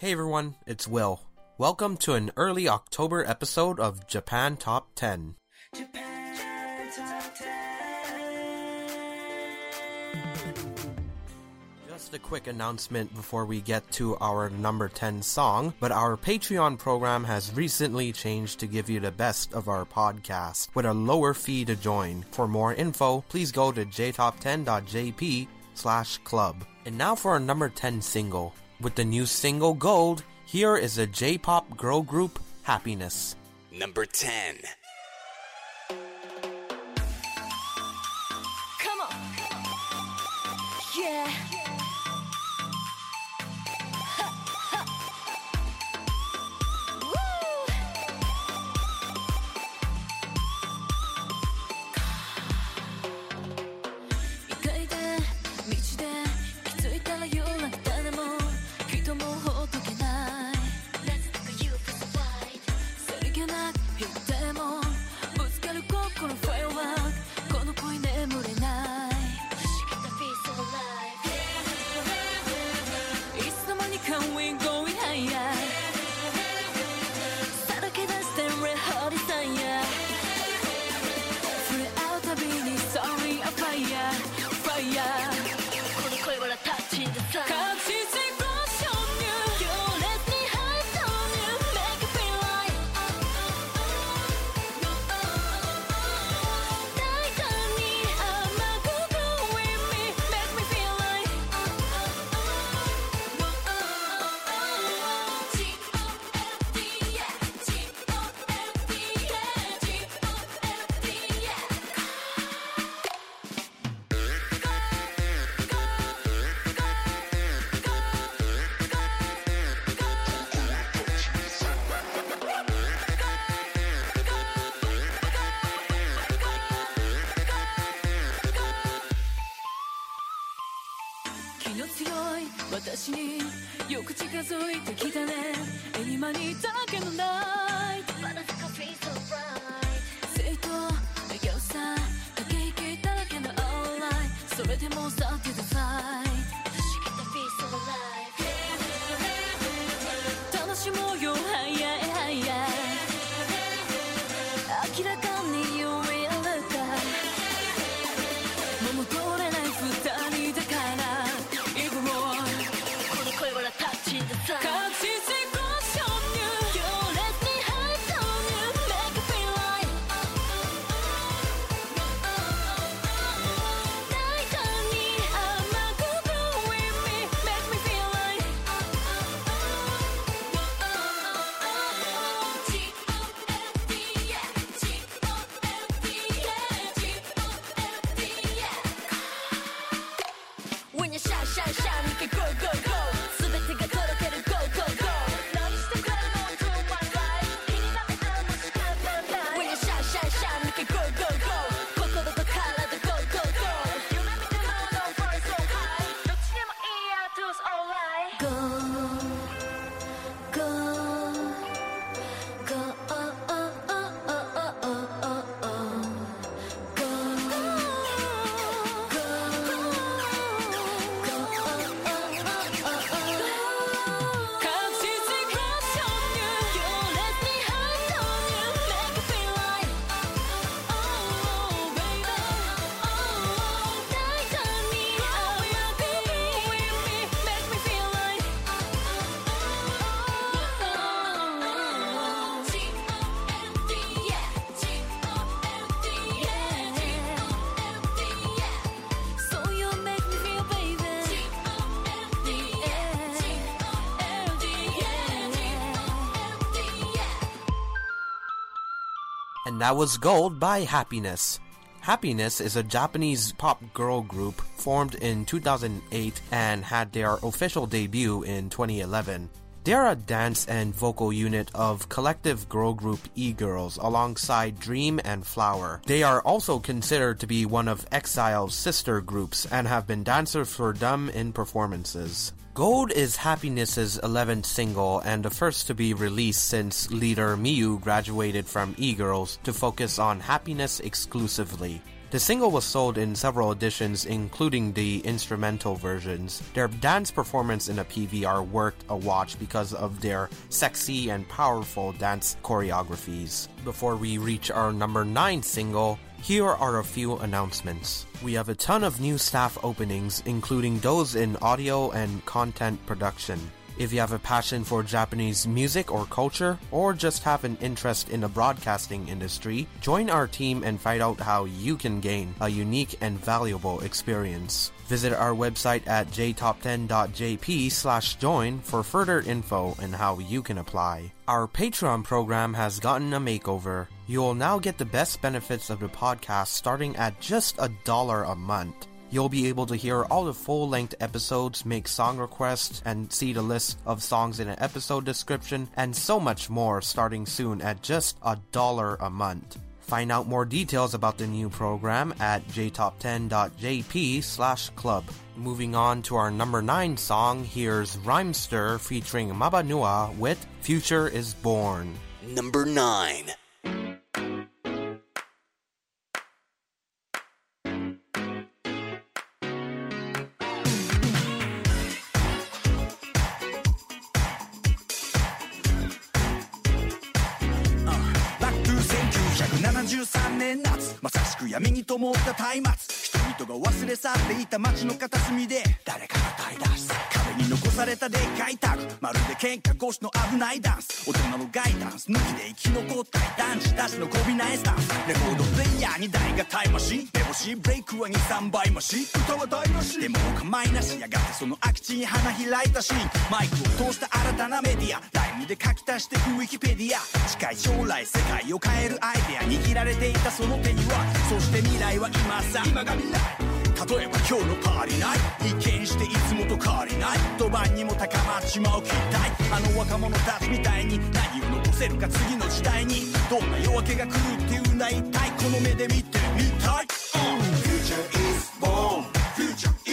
Hey everyone, it's Will. Welcome to an early October episode of Japan Top 10. Just a quick announcement before we get to our number 10 song, but our Patreon program has recently changed to give you the best of our podcast with a lower fee to join. For more info, please go to jtop10.jp slash club. And now for our number 10 single. With the new single Gold, here is a J-pop girl group, Happiness. Number 10. Come on. Yeah. 私によく近づいてきたね」「今にだけのナイト」「正と笑顔さ駆け引きだらけの青ライ」「それでもさてださ」「And that was Gold by Happiness. Happiness is a Japanese pop girl group formed in 2008 and had their official debut in 2011. They're a dance and vocal unit of collective girl group E-Girls alongside Dream and Flower. They are also considered to be one of Exile's sister groups and have been dancers for them in performances. Gold is Happiness's 11th single and the first to be released since leader Miyu graduated from E-Girls to focus on happiness exclusively. The single was sold in several editions, including the instrumental versions. Their dance performance in a PV are worth a watch because of their sexy and powerful dance choreographies. Before we reach our number 9 single, here are a few announcements. We have a ton of new staff openings, including those in audio and content production. If you have a passion for Japanese music or culture, or just have an interest in the broadcasting industry, join our team and find out how you can gain a unique and valuable experience. Visit our website at jtop10.jp slash join for further info and how you can apply. Our Patreon program has gotten a makeover. You will now get the best benefits of the podcast starting at just a dollar a month. You'll be able to hear all the full length episodes, make song requests, and see the list of songs in an episode description, and so much more starting soon at just a dollar a month. Find out more details about the new program at jtop10.jp slash club. Moving on to our number 9 song, here's Rhymester featuring Mabanua with Future is Born. Number 9. 闇に灯った松明。人々が忘れ去っていた街の片隅で誰かが歌い出す壁に残されたでっかいタグ。まるで喧嘩越しの危ないダンス。大人のガイダンス。抜きで生き残ったい男児たちのこびないスタンスレコードプレイヤーに台がタイマシン。目星ブレイクは23倍増し歌は台無し。でもお構いなしやがてその空き地に花開いたシーン。マイクを通した新たなメディア。ライムで書き足していくウィキペディア。近い将来世界を変えるアイデア。握られていたその手には。そして未来は今さ。今が未来。例えば今日のパーリーナイト一見していつもと変わりない。一晩にも高まっちまう期待。あの若者たちみたいに何を残せるか次の時代に。どんな夜明けが来るっていうな一体この目で見てみたい、uh, Future is born. Future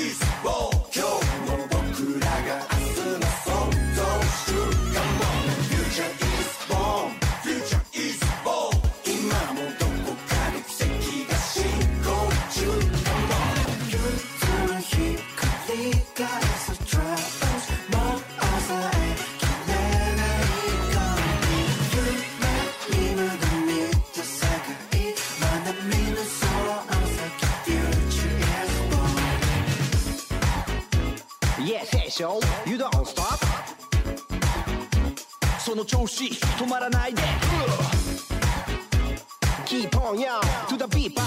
の調子止まらないで。Keep on yo, to the beatbox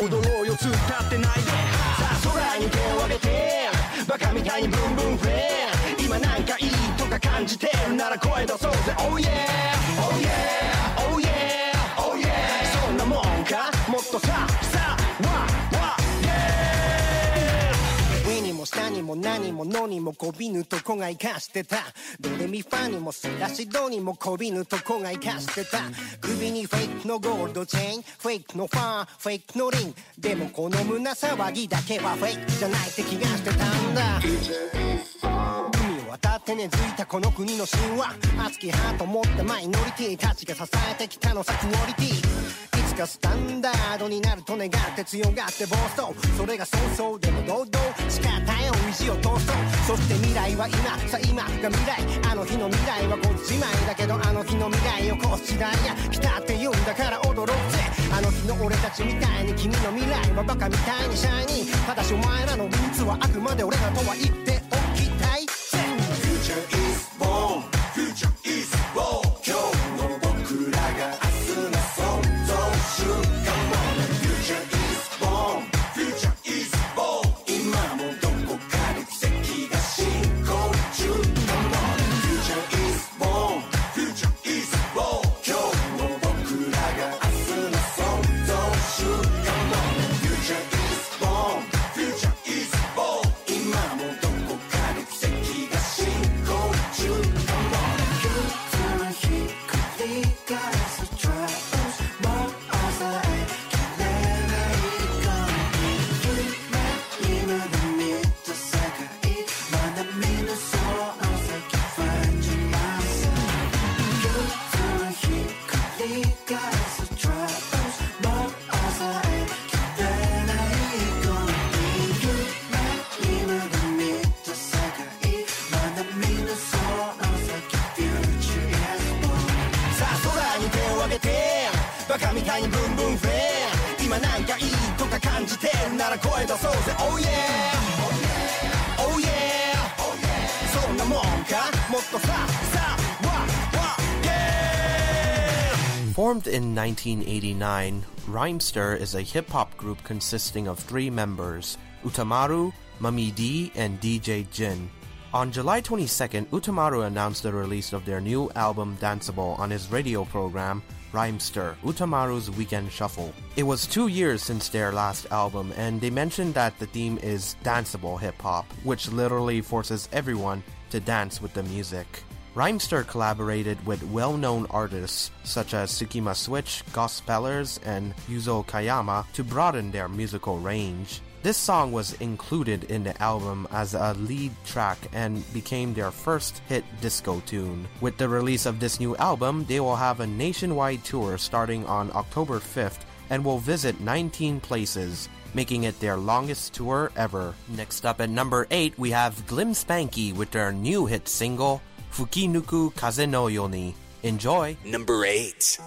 踊ろうよ突っ立ってないで。さあ空に手を上げてバカみたいにブンブンフレ今なんかいいとか感じてるなら声出そうぜ。Oh yeah, も何ものにもこびぬとこが生かしてた。ドレミファにもソラシドにもこびぬとこが生かしてた。首にフェイクのゴールドチェーンフェイクのファーフェイクのリン。でもこの胸騒ぎだけはフェイクじゃないって気がしてたんだ。海を渡って根付いたこの国の神話。熱きハート持ったマイノリティたちが支えてきたのさクオリティいつかスタンダードになると願って強がって暴走それがそうそうでも堂々誓ったよ意地を通そうそして未来は今さ今が未来あの日の未来はこっち前だけどあの日の未来をこう時代や来たって言うんだから踊ろうぜあの日の俺たちみたいに君の未来はバカみたいにシャイニーただしお前らのルーツはあくまで俺らとは言っておきたいぜ。Future is born Future Formed in 1989, Rhymester is a hip hop group consisting of three members Utamaru, Mummy-D, and DJ Jin. On July 22nd, Utamaru announced the release of their new album Danceable on his radio program, Rhymester, Utamaru's Weekend Shuffle. It was two years since their last album, and they mentioned that the theme is danceable hip hop, which literally forces everyone to dance with the music. Rhymester collaborated with well-known artists such as Sukima Switch, Gospellers, and Yuzo Kayama to broaden their musical range. This song was included in the album as a lead track and became their first hit disco tune. With the release of this new album, they will have a nationwide tour starting on October 5th and will visit 19 places, making it their longest tour ever. Next up at number 8, we have Glim Spanky with their new hit single, Fukinuku Kaze no Yoni. Enjoy! Number 8.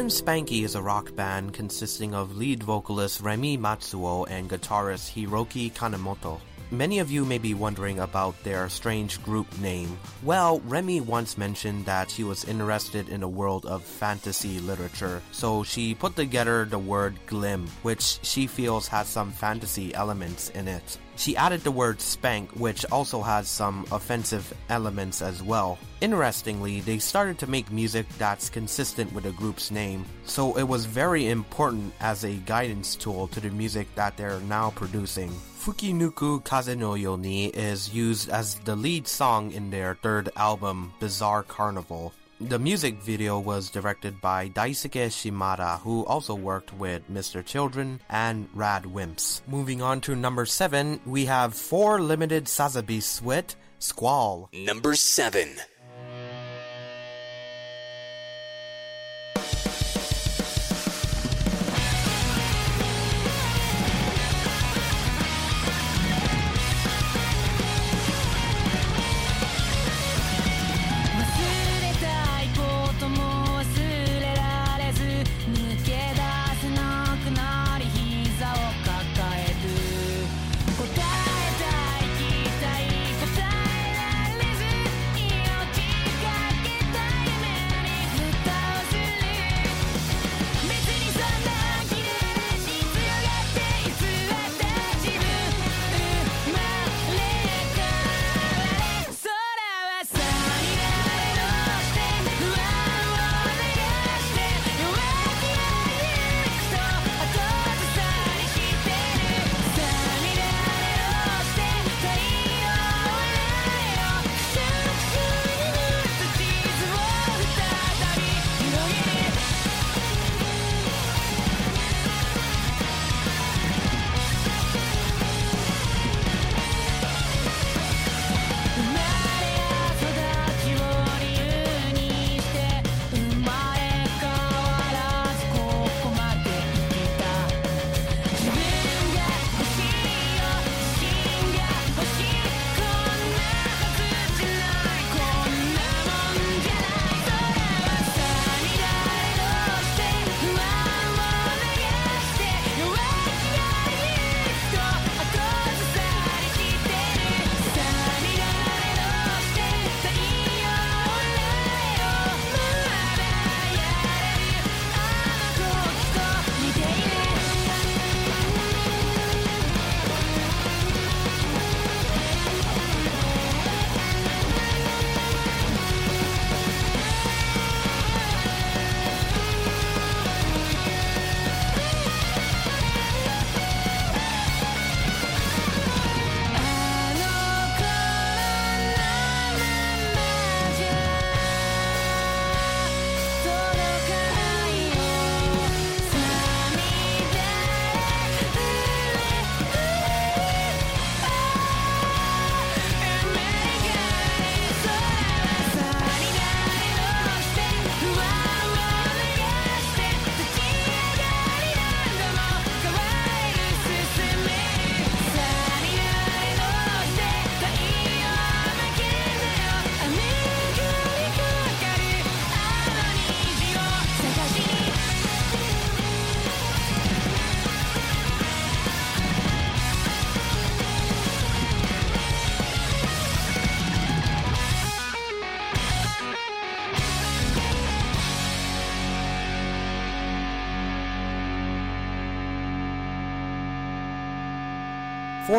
Glim Spanky is a rock band consisting of lead vocalist Remi Matsuo and guitarist Hiroki Kanemoto. Many of you may be wondering about their strange group name. Well, Remi once mentioned that she was interested in the world of fantasy literature, so she put together the word glim, which she feels has some fantasy elements in it. She added the word spank, which also has some offensive elements as well. Interestingly, they started to make music that's consistent with the group's name, so it was very important as a guidance tool to the music that they're now producing. Fukinuku Kaze no Yoni is used as the lead song in their third album, Bizarre Carnival. The music video was directed by Daisuke Shimada, who also worked with Mr. Children and Rad Wimps. Moving on to number 7, we have 4 limited Sazabi with Squall. Number 7.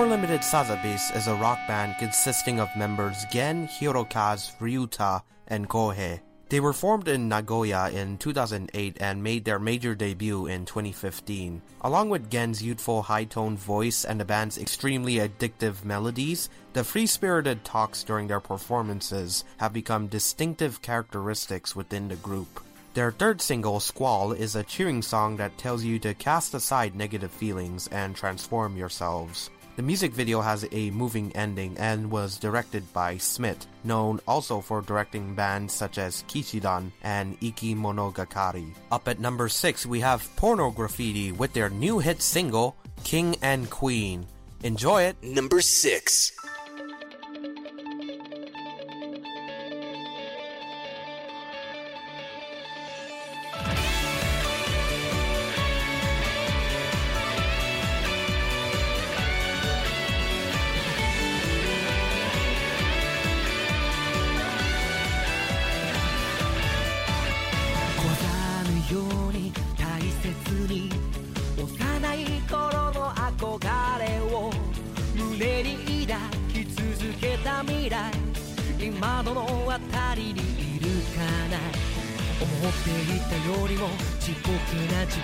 Four Limited Sazabys is a rock band consisting of members Gen, Hirokazu, Ryuta, and Kohei. They were formed in Nagoya in 2008 and made their major debut in 2015. Along with Gen's youthful high-toned voice and the band's extremely addictive melodies, the free-spirited talks during their performances have become distinctive characteristics within the group. Their third single, Squall, is a cheering song that tells you to cast aside negative feelings and transform yourselves. The music video has a moving ending and was directed by Smith, known also for directing bands such as Kishidan and Iki Monogakari. Up at number 6, we have Porno Graffitti with their new hit single, King and Queen. Enjoy it! Number 6.「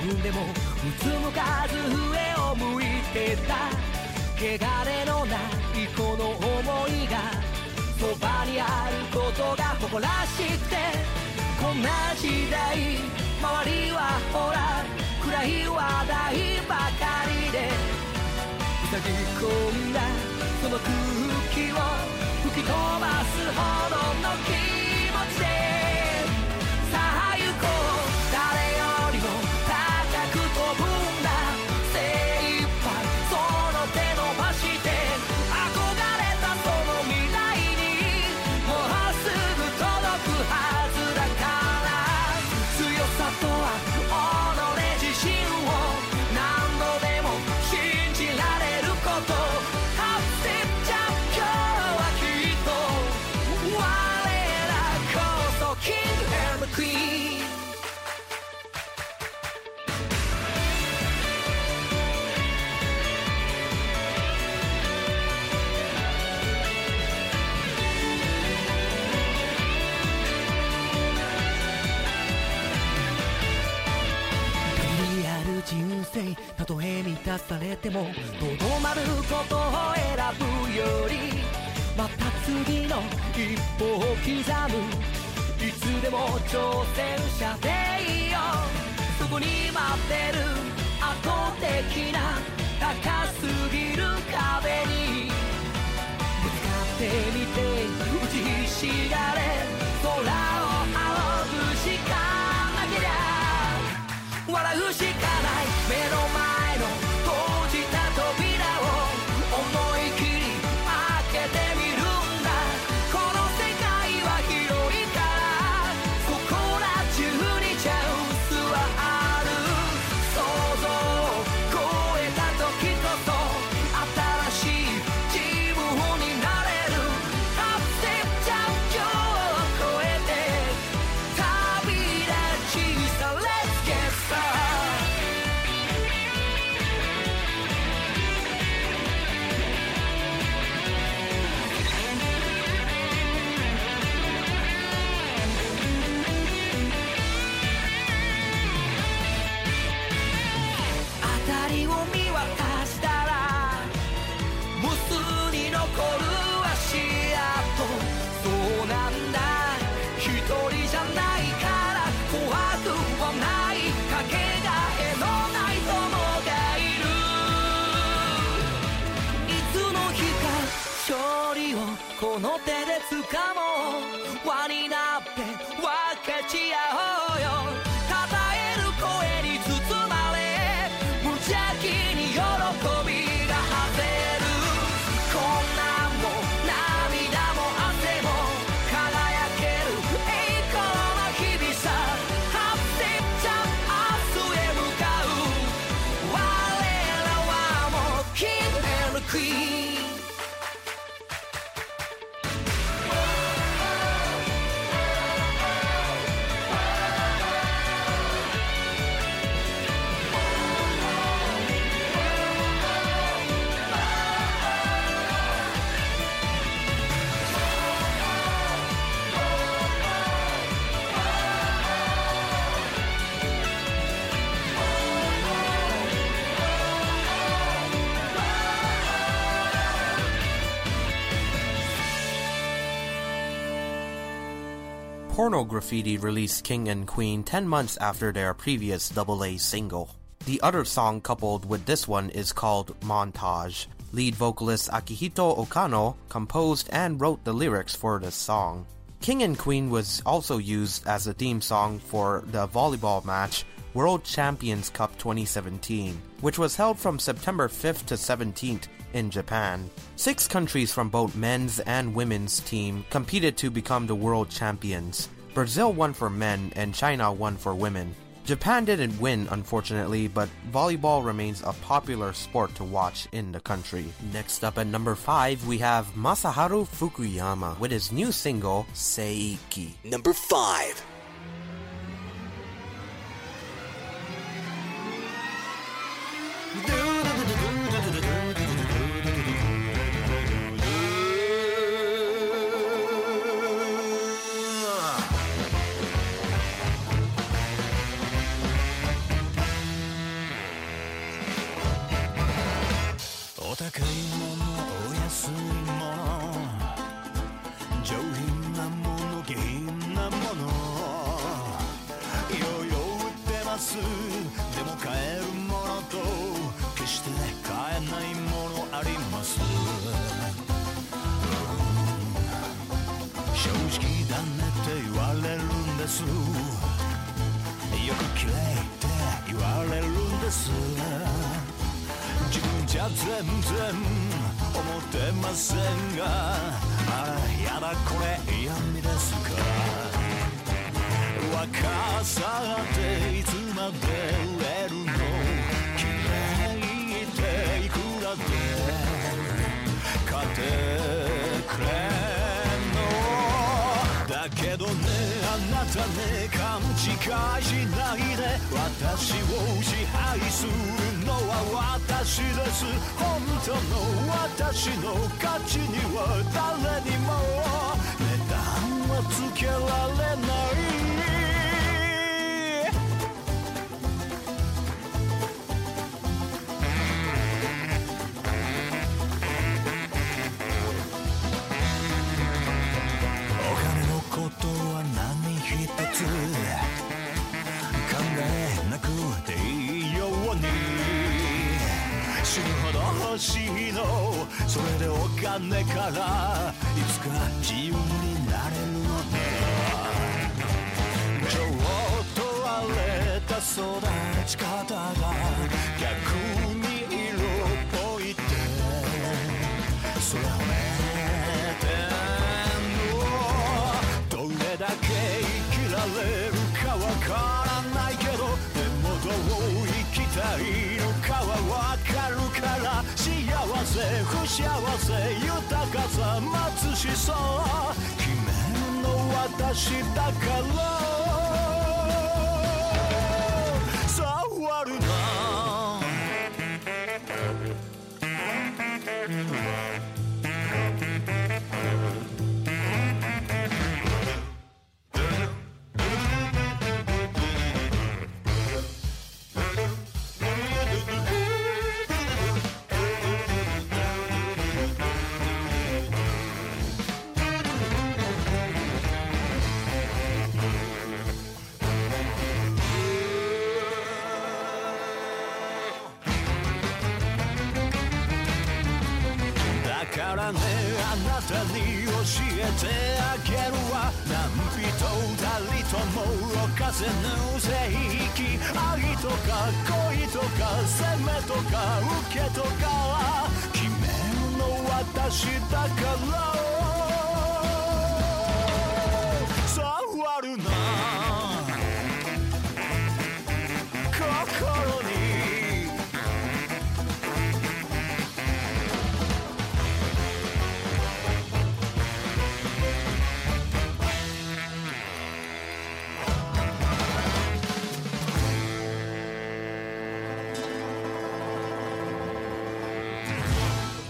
分でもうつむかず上を向いてた汚れのないこの想いがそばにあることが誇らしくてこんな時代周りはほら暗い話題ばかりで塞ぎ込んだその空気を吹き飛ばすほどの気持ちで人生たとえ満たされてもとどまることを選ぶよりまた次の一歩を刻む。いつでも挑戦者でいいよそこに待ってる圧倒的な高すぎる壁に。ぶつかってみて打ちひしがれ。空を仰ぐしかなけりゃ。笑うしか Porno Graffitti released King and Queen 10 months after their previous AA single. The other song coupled with this one is called Montage. Lead vocalist Akihito Okano composed and wrote the lyrics for this song. King and Queen was also used as a theme song for the volleyball match World Champions Cup 2017, which was held from September 5th to 17th in Japan. Six countries from both men's and women's team competed to become the world champions. Brazil won for men and China won for women. Japan didn't win, unfortunately, but volleyball remains a popular sport to watch in the country. Next up at number 5, we have Masaharu Fukuyama with his new single, Seiki. Number 5. するのは私です。本当の私の価値には誰にも値段はつけられない。死ぬほど欲しいのそれでお金からいつか自由になれるのならちょっと荒れた育ち方が逆に色っぽいってそれをめてんのどれだけ生きられるかわからないけどでもどう生きたいのかは不幸せ豊かさ待つしさ決めるの私だから。てあげるわ。何人たりとも犯せぬ正義愛とか恋とか責めとか受けとか決めるの私だから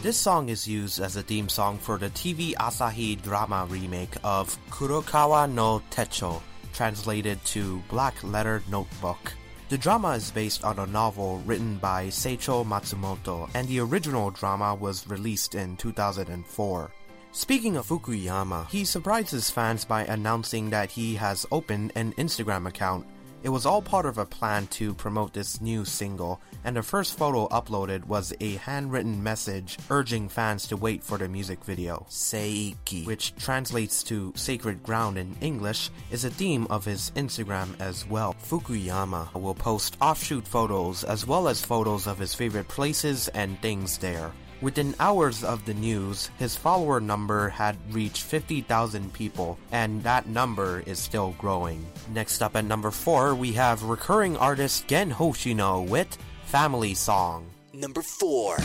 This song is used as a theme song for the TV Asahi drama remake of Kurokawa no Techo, translated to Black Letter Notebook. The drama is based on a novel written by Seicho Matsumoto, and the original drama was released in 2004. Speaking of Fukuyama, he surprises fans by announcing that he has opened an Instagram account. It was all part of a plan to promote this new single, and the first photo uploaded was a handwritten message urging fans to wait for the music video. Seiki, which translates to sacred ground in English, is a theme of his Instagram as well. Fukuyama will post offshoot photos as well as photos of his favorite places and things there. Within hours of the news, his follower number had reached 50,000 people, and that number is still growing. Next up at number 4, we have recurring artist Gen Hoshino with Family Song. Number 4.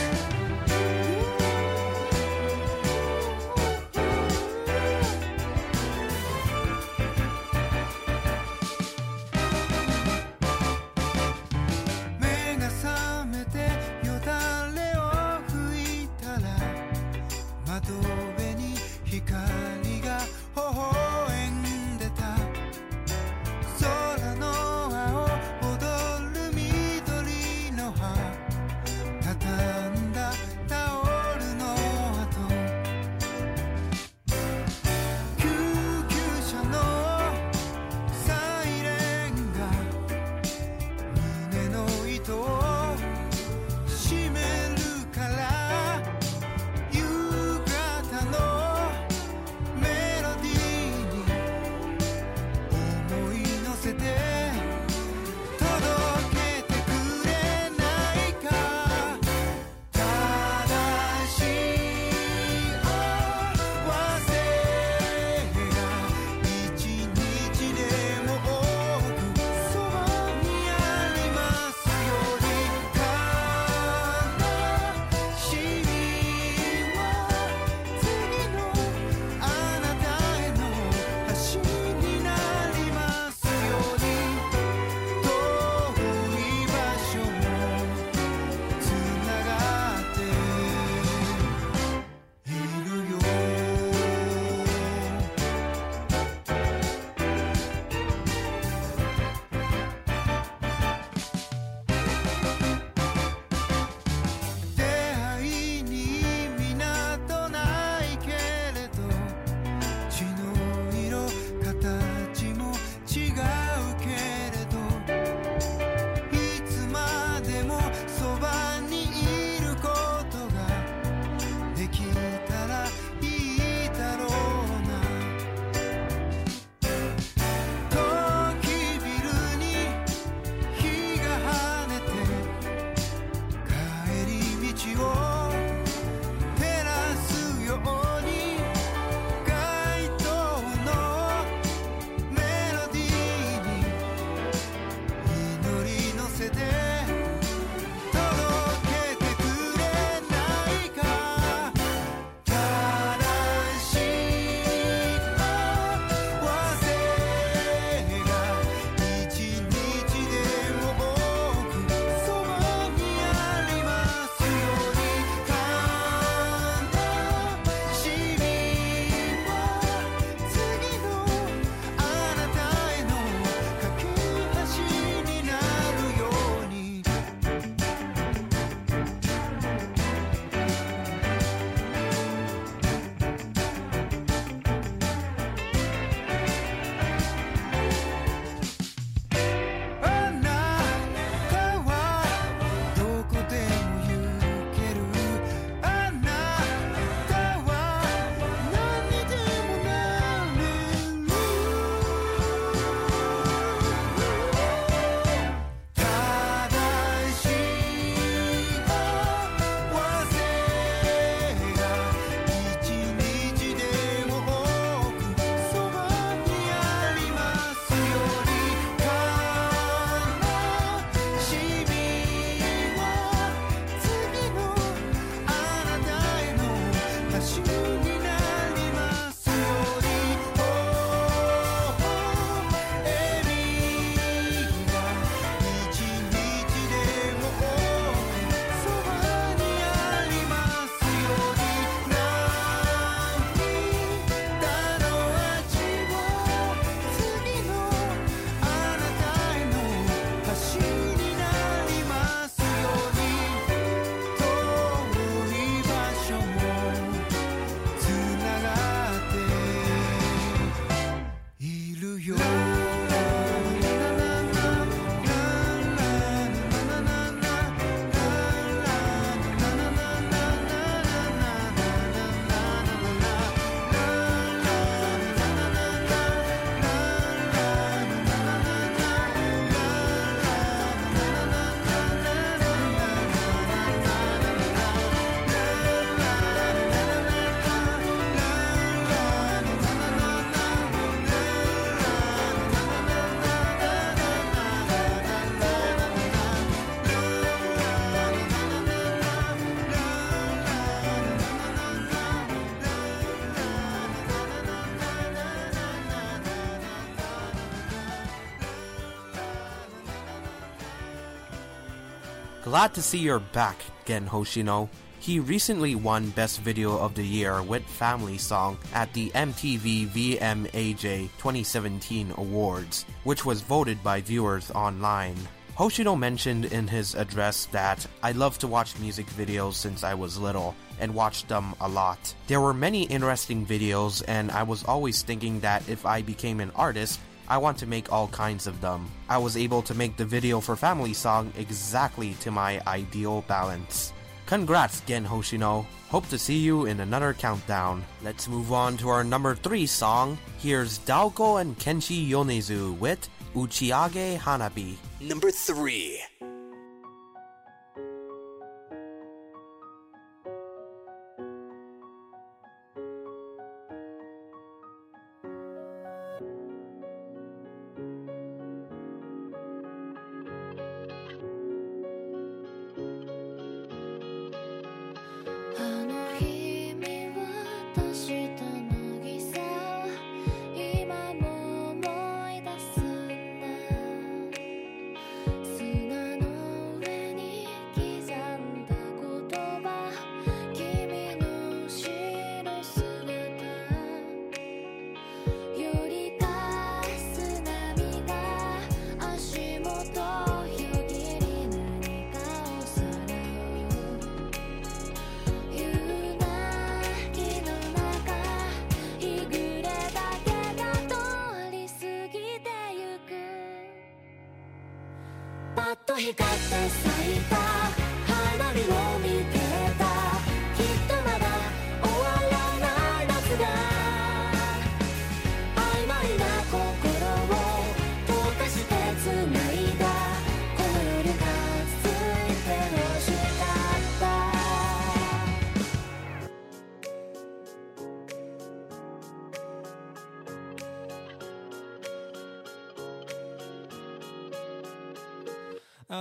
Glad to see you're back, Gen Hoshino. He recently won Best Video of the Year with Family Song at the MTV VMAJ 2017 Awards, which was voted by viewers online. Hoshino mentioned in his address that I love to watch music videos since I was little and watched them a lot. There were many interesting videos, and I was always thinking that if I became an artist, I want to make all kinds of them. I was able to make the video for Family Song exactly to my ideal balance. Congrats, Gen Hoshino. Hope to see you in another countdown. Let's move on to our number 3 song. Here's Daoko and Kenshi Yonezu with Uchiage Hanabi. Number 3.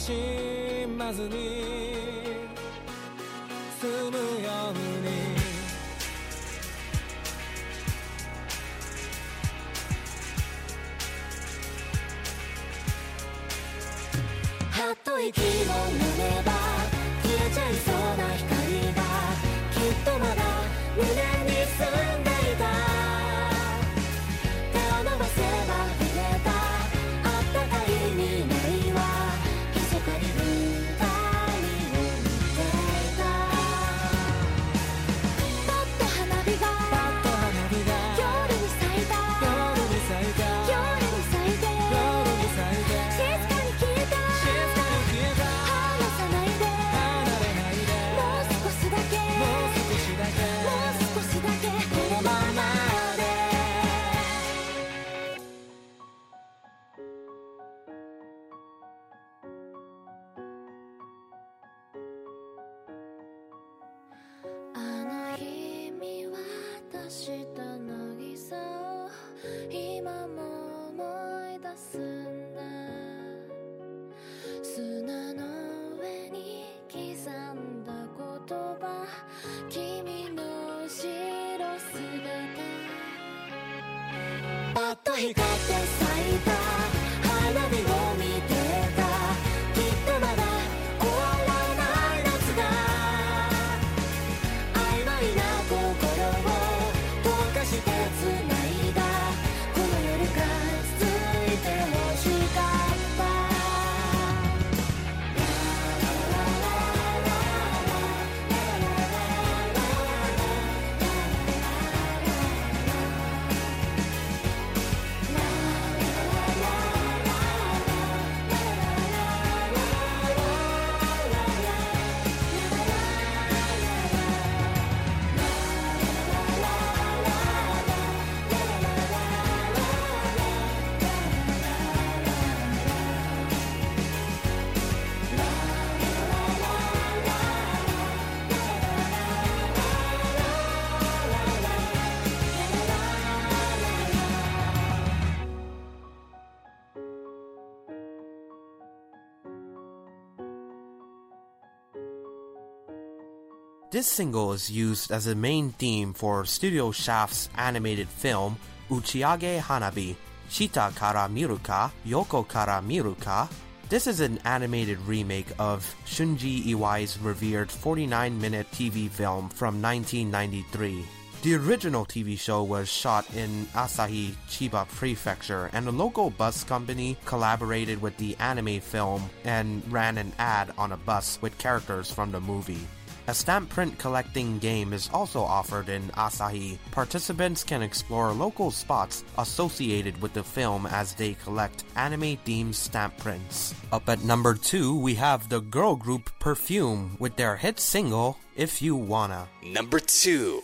しまずに済むように。はっと息を飲めば消えちゃいそうな光がきっとまだ胸に光って咲いた。This single is used as a main theme for Studio Shaft's animated film Uchiage Hanabi, Shita Kara Miruka, Yoko Kara Miruka. This is an animated remake of Shunji Iwai's revered 49 minute TV film from 1993. The original TV show was shot in Asahi, Chiba Prefecture, and a local bus company collaborated with the anime film and ran an ad on a bus with characters from the movie. A stamp print collecting game is also offered in Asahi. Participants can explore local spots associated with the film as they collect anime themed stamp prints. Up at number 2, we have the girl group Perfume with their hit single, If You Wanna. Number 2.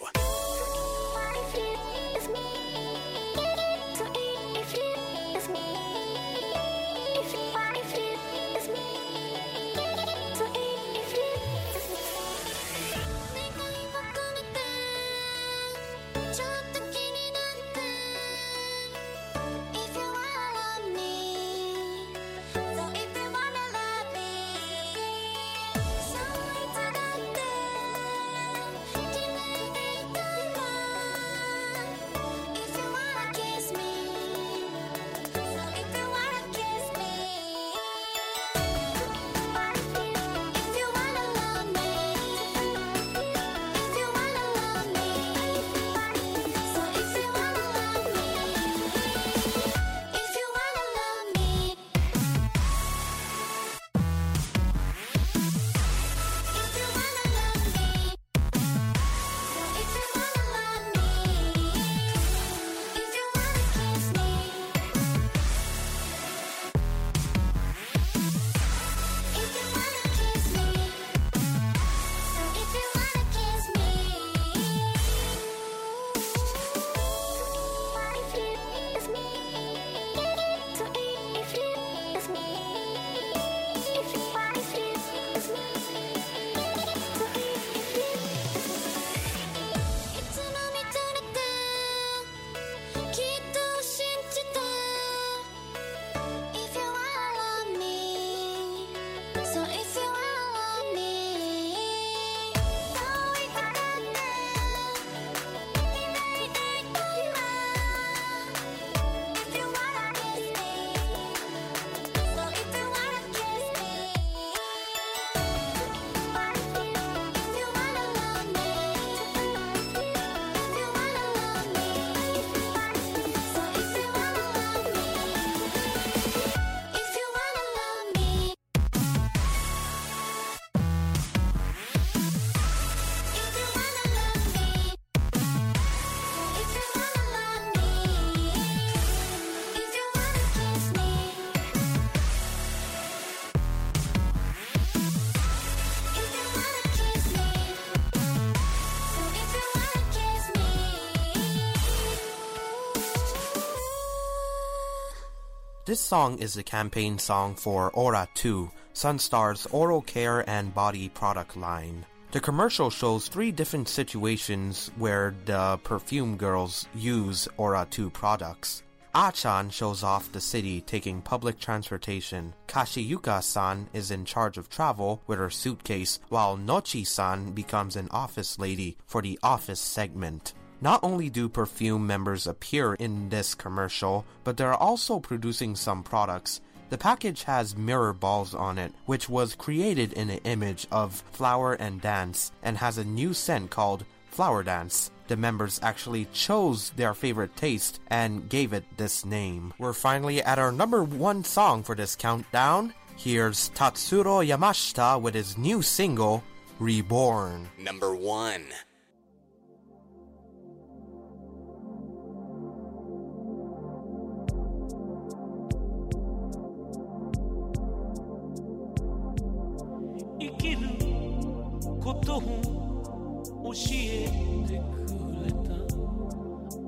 This song is the campaign song for Ora2, Sunstar's oral care and body product line. The commercial shows three different situations where the perfume girls use Ora2 products. A-chan shows off the city taking public transportation. Kashiyuka-san is in charge of travel with her suitcase, while Nocchi-san becomes an office lady for the office segment. Not only do perfume members appear in this commercial, but they're also producing some products. The package has mirror balls on it, which was created in an image of flower and dance, and has a new scent called Flower Dance. The members actually chose their favorite taste and gave it this name. We're finally at our number one song for this countdown. Here's Tatsuro Yamashita with his new single, Reborn. Number 1.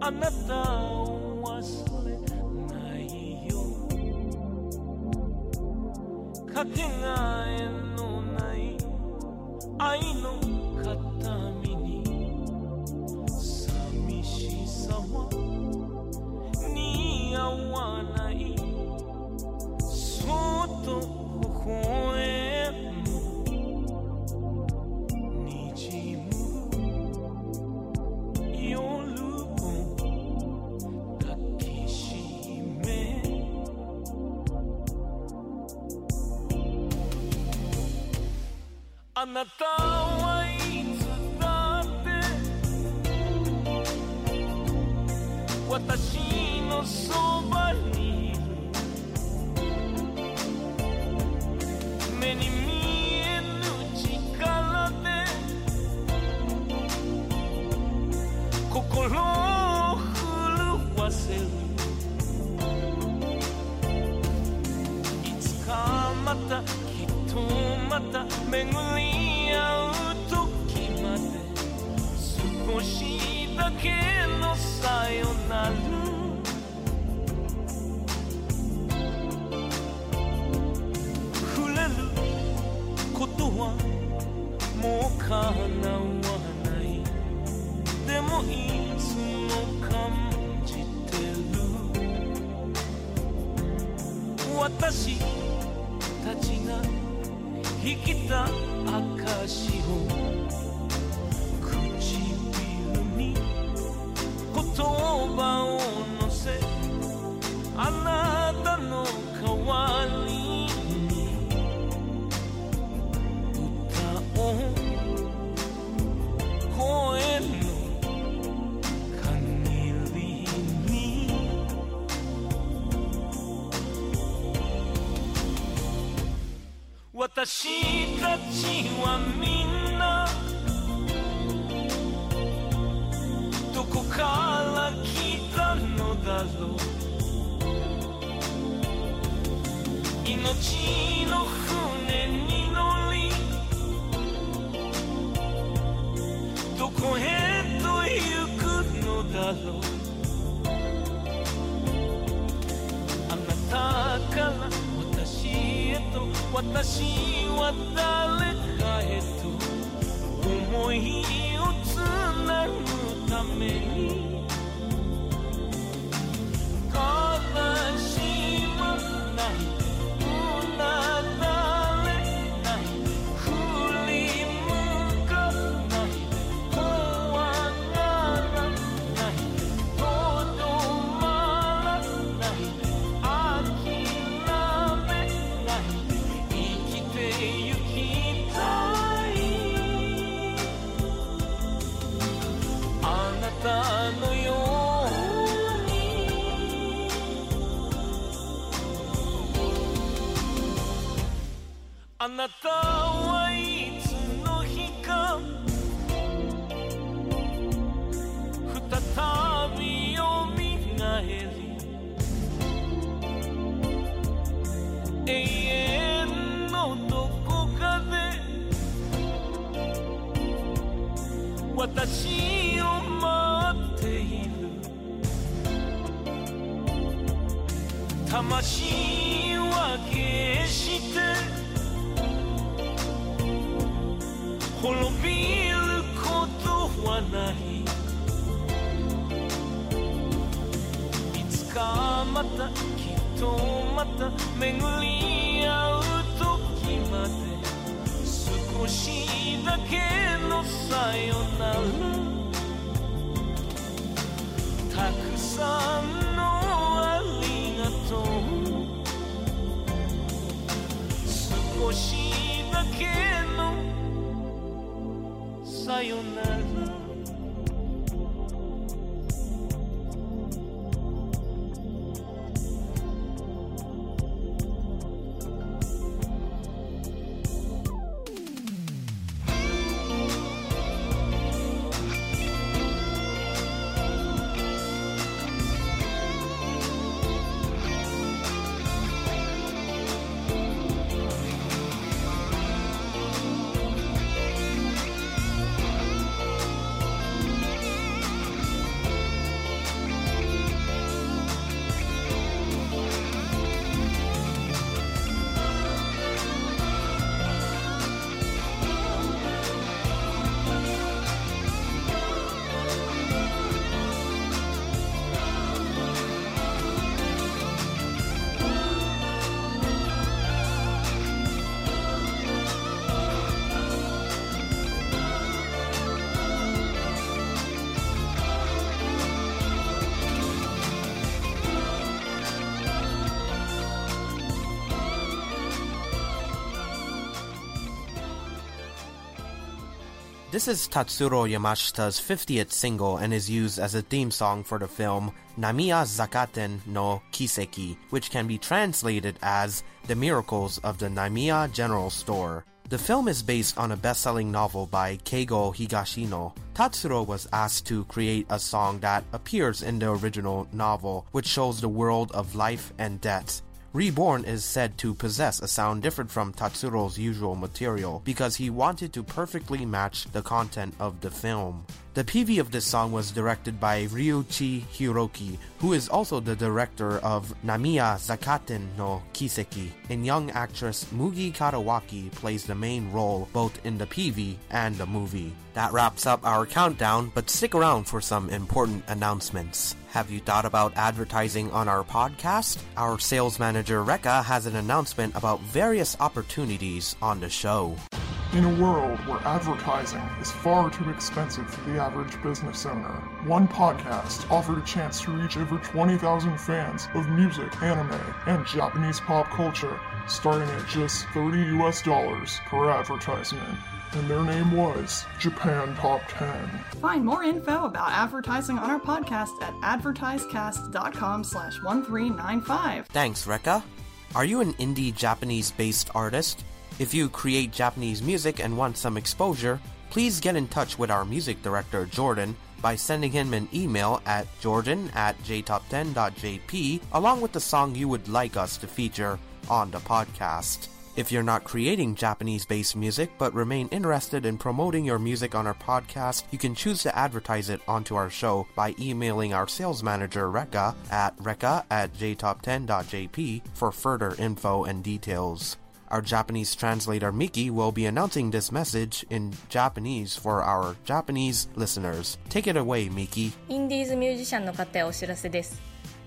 anata wasule na iyo katinga eno nai aino katamini samishi sawa ni awana Natal. 叶わないでもいつも感じてる私たちが生きた証を唇に言葉を乗せあなたの代私たちはみんなどこから来たのだろう。命の船に乗りどこへと行くのだろう。私は誰かへと思い あなたはいつの日か再びよみがえり永遠のどこかで私を待っている魂またきっとまた巡り合う時まで少しだけのさよなら。たくさんのありがとう。少しだけのさよなら。This is Tatsuro Yamashita's 50th single and is used as a theme song for the film Namiya Zakkaten no Kiseki, which can be translated as The Miracles of the Namiya General Store. The film is based on a best-selling novel by Keigo Higashino. Tatsuro was asked to create a song that appears in the original novel, which shows the world of life and death. Reborn is said to possess a sound different from Tatsuro's usual material because he wanted to perfectly match the content of the film. The PV of this song was directed by Ryuichi Hiroki, who is also the director of Namiya Zakkaten no Kiseki, and young actress Mugi Kadowaki plays the main role both in the PV and the movie. That wraps up our countdown, but stick around for some important announcements. Have you thought about advertising on our podcast? Our sales manager Rekka has an announcement about various opportunities on the show. In a world where advertising is far too expensive for the average business owner, one podcast offered a chance to reach over 20,000 fans of music, anime, and Japanese pop culture, starting at just 30 US dollars per advertisement. And their name was Japan Top 10. Find more info about advertising on our podcast at advertisecast.com slash 1395. Thanks, Rekka. Are you an indie Japanese based artist? If you create Japanese music and want some exposure, please get in touch with our music director, Jordan, by sending him an email at jordan at jtop10.jp along with the song you would like us to feature on the podcast. If you're not creating Japanese based music but remain interested in promoting your music on our podcast, you can choose to advertise it onto our show by emailing our sales manager Rekka at rekka at jtop10.jp for further info and details. Our Japanese translator Miki will be announcing this message in Japanese for our Japanese listeners. Take it away, Miki. インディーズミュージシャンの方へお知らせです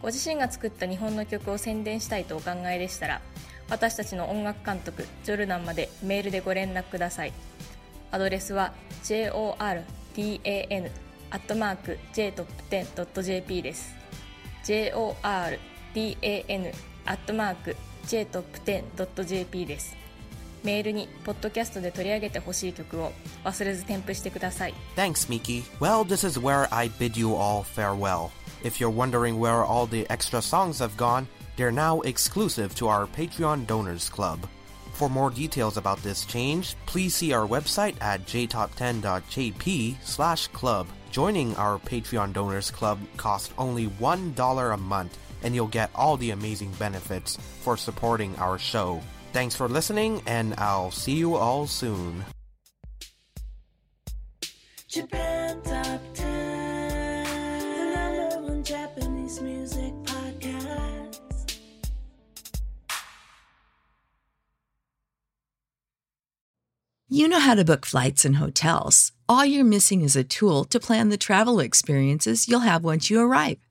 ご自身が作った日本の曲を宣伝したいとお考えでしたら私たちの音楽監督ジョルダンまでメールでご連絡くださいアドレスは jordan.jtop10.jp です jordan.jtop10.jp ですメールにポッドキャストで取り上げてほしい曲を忘れず添付してください Thanks, Miki. Well, this is where I bid you all farewell. If you're wondering where all the extra songs have gone, they're now exclusive to our Patreon Donors Club. For more details about this change, please see our website at jtop10.jp slash club. Joining our Patreon Donors Club costs only $1 a month, and you'll get all the amazing benefits for supporting our show. Thanks for listening, and I'll see you all soon. Japan Top 10, the number one Japanese music podcast. You know how to book flights and hotels. All you're missing is a tool to plan the travel experiences you'll have once you arrive.